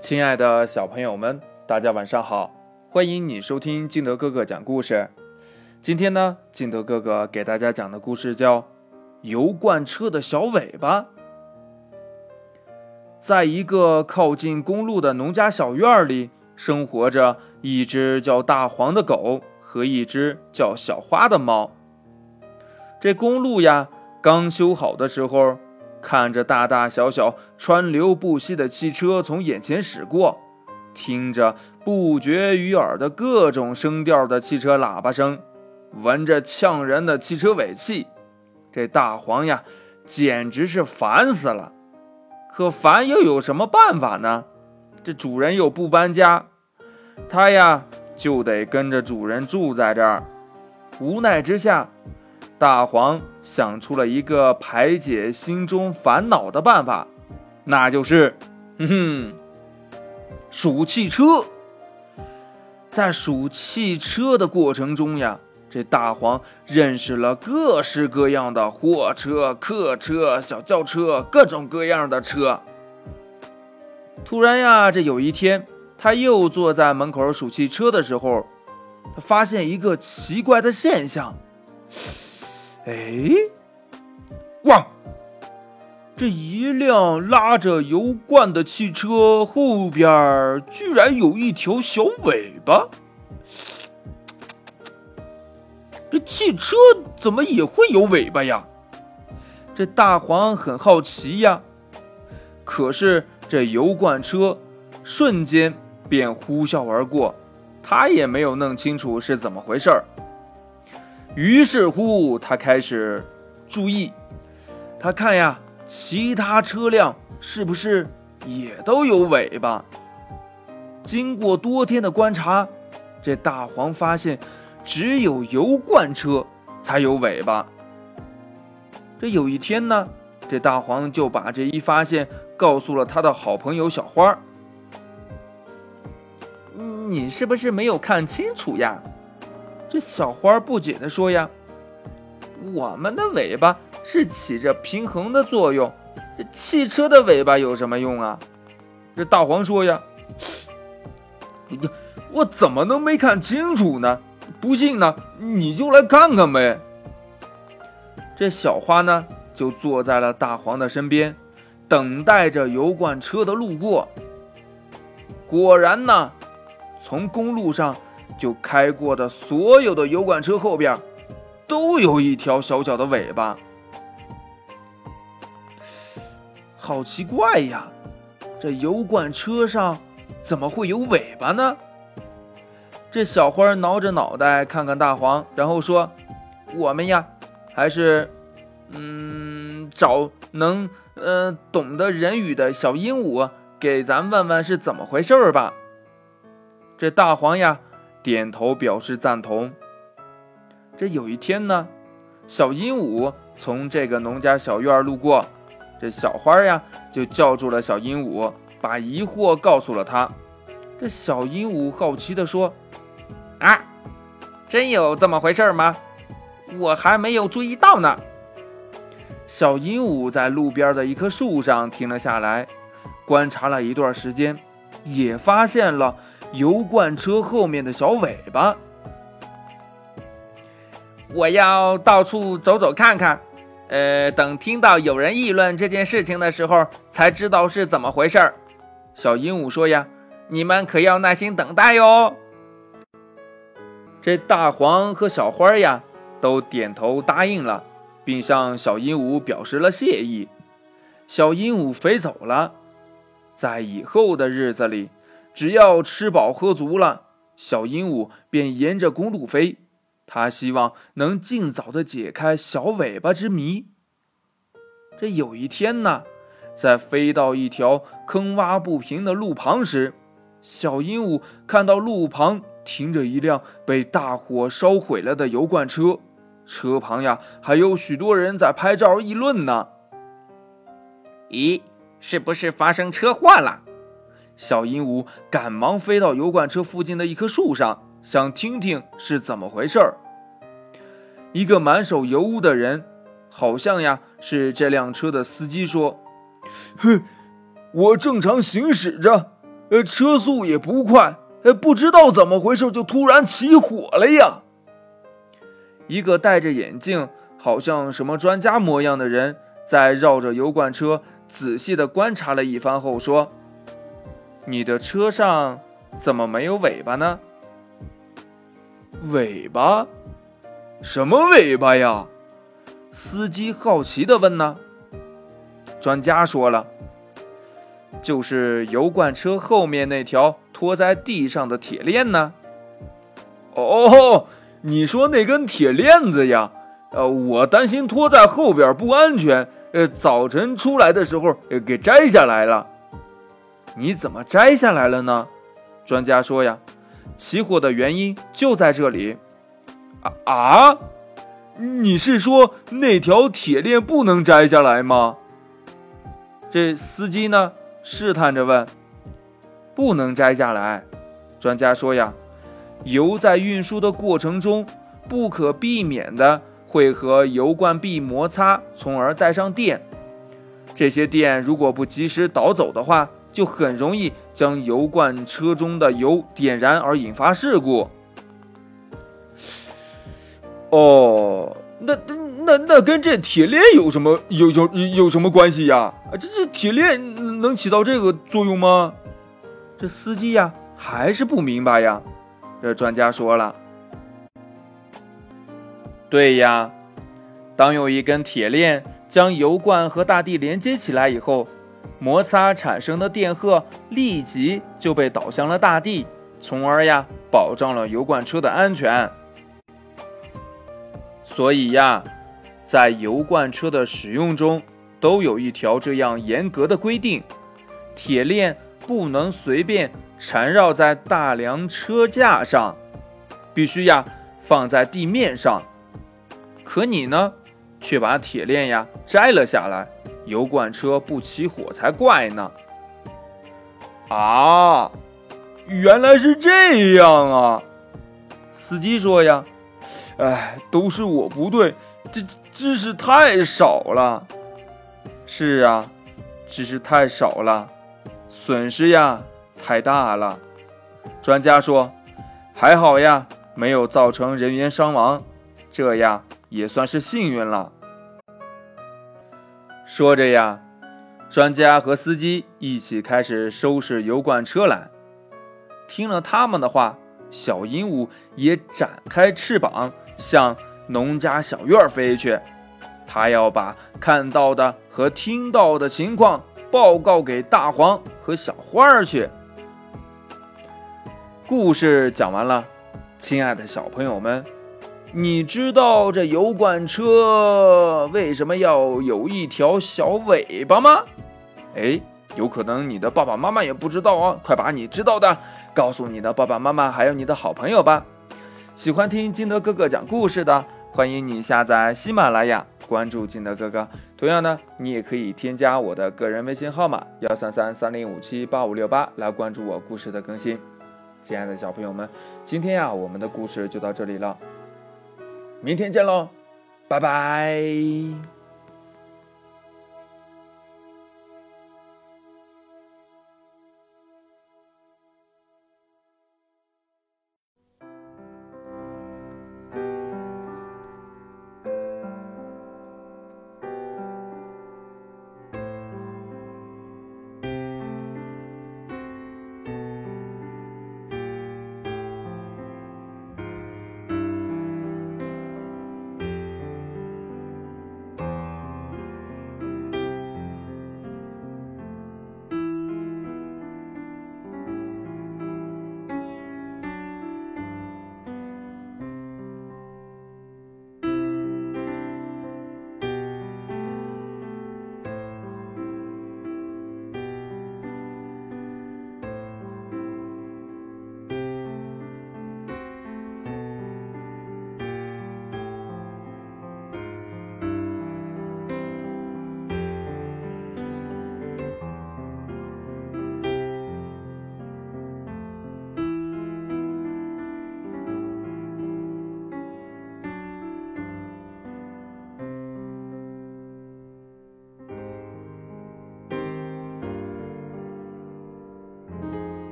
亲爱的小朋友们，大家晚上好！欢迎你收听金德哥哥讲故事。今天呢，金德哥哥给大家讲的故事叫《油罐车的小尾巴》。在一个靠近公路的农家小院里，生活着一只叫大黄的狗和一只叫小花的猫。这公路呀，刚修好的时候。看着大大小小、川流不息的汽车从眼前驶过，听着不绝于耳的各种声调的汽车喇叭声，闻着呛人的汽车尾气，这大黄呀，简直是烦死了。可烦又有什么办法呢？这主人又不搬家，他呀就得跟着主人住在这儿。无奈之下。大黄想出了一个排解心中烦恼的办法，那就是，哼哼，数汽车。在数汽车的过程中呀，这大黄认识了各式各样的货车、客车、小轿车，各种各样的车。突然呀，这有一天，他又坐在门口数汽车的时候，他发现一个奇怪的现象。哎，哇！这一辆拉着油罐的汽车后边居然有一条小尾巴。这汽车怎么也会有尾巴呀？这大黄很好奇呀。可是这油罐车瞬间便呼啸而过，他也没有弄清楚是怎么回事儿。于是乎，他开始注意，他看呀，其他车辆是不是也都有尾巴？经过多天的观察，这大黄发现，只有油罐车才有尾巴。这有一天呢，这大黄就把这一发现告诉了他的好朋友小花儿你是不是没有看清楚呀？这小花不解地说：“呀，我们的尾巴是起着平衡的作用，这汽车的尾巴有什么用啊？”这大黄说：“呀，我怎么能没看清楚呢？不信呢，你就来看看呗。”这小花呢，就坐在了大黄的身边，等待着油罐车的路过。果然呢，从公路上。就开过的所有的油罐车后边，都有一条小小的尾巴，好奇怪呀！这油罐车上怎么会有尾巴呢？这小花挠着脑袋看看大黄，然后说：“我们呀，还是嗯，找能呃懂得人语的小鹦鹉给咱问问是怎么回事吧。”这大黄呀。点头表示赞同。这有一天呢，小鹦鹉从这个农家小院路过，这小花呀就叫住了小鹦鹉，把疑惑告诉了他。这小鹦鹉好奇地说：“啊，真有这么回事吗？我还没有注意到呢。”小鹦鹉在路边的一棵树上停了下来，观察了一段时间，也发现了。油罐车后面的小尾巴，我要到处走走看看，呃，等听到有人议论这件事情的时候，才知道是怎么回事儿。小鹦鹉说：“呀，你们可要耐心等待哟。”这大黄和小花呀，都点头答应了，并向小鹦鹉表示了谢意。小鹦鹉飞走了，在以后的日子里。只要吃饱喝足了，小鹦鹉便沿着公路飞。它希望能尽早的解开小尾巴之谜。这有一天呢，在飞到一条坑洼不平的路旁时，小鹦鹉看到路旁停着一辆被大火烧毁了的油罐车，车旁呀还有许多人在拍照议论呢。咦，是不是发生车祸了？小鹦鹉赶忙飞到油罐车附近的一棵树上，想听听是怎么回事儿。一个满手油污的人，好像呀是这辆车的司机，说：“哼，我正常行驶着，呃，车速也不快，呃，不知道怎么回事就突然起火了呀。一个戴着眼镜，好像什么专家模样的人，在绕着油罐车仔细的观察了一番后说：“你的车上怎么没有尾巴呢？”尾巴？什么尾巴呀？司机好奇的问呢。专家说了，就是油罐车后面那条拖在地上的铁链呢。哦，你说那根铁链子呀？呃，我担心拖在后边不安全，呃，早晨出来的时候给摘下来了。你怎么摘下来了呢？专家说呀，起火的原因就在这里。啊啊！你是说那条铁链不能摘下来吗？这司机呢，试探着问：“不能摘下来？”专家说：“呀，油在运输的过程中，不可避免的会和油罐壁摩擦，从而带上电。这些电如果不及时导走的话，就很容易将油罐车中的油点燃，而引发事故。”哦，那那。那那跟这铁链有什么有有有什么关系呀？啊，这这铁链能起到这个作用吗？这司机呀还是不明白呀。这专家说了，对呀，当有一根铁链将油罐和大地连接起来以后，摩擦产生的电荷立即就被导向了大地，从而呀保障了油罐车的安全。所以呀。在油罐车的使用中，都有一条这样严格的规定：铁链不能随便缠绕在大梁车架上，必须呀放在地面上。可你呢，却把铁链呀摘了下来，油罐车不起火才怪呢！啊，原来是这样啊！司机说呀：“哎，都是我不对，这……”知识太少了，是啊，知识太少了，损失呀太大了。专家说，还好呀，没有造成人员伤亡，这样也算是幸运了。说着呀，专家和司机一起开始收拾油罐车来。听了他们的话，小鹦鹉也展开翅膀向。农家小院飞去，他要把看到的和听到的情况报告给大黄和小花儿去。故事讲完了，亲爱的小朋友们，你知道这油罐车为什么要有一条小尾巴吗？哎，有可能你的爸爸妈妈也不知道哦，快把你知道的告诉你的爸爸妈妈，还有你的好朋友吧。喜欢听金德哥哥讲故事的。欢迎你下载喜马拉雅，关注金德哥哥。同样呢，你也可以添加我的个人微信号码幺三三三零五七八五六八来关注我故事的更新。亲爱的小朋友们，今天呀，我们的故事就到这里了，明天见喽，拜拜。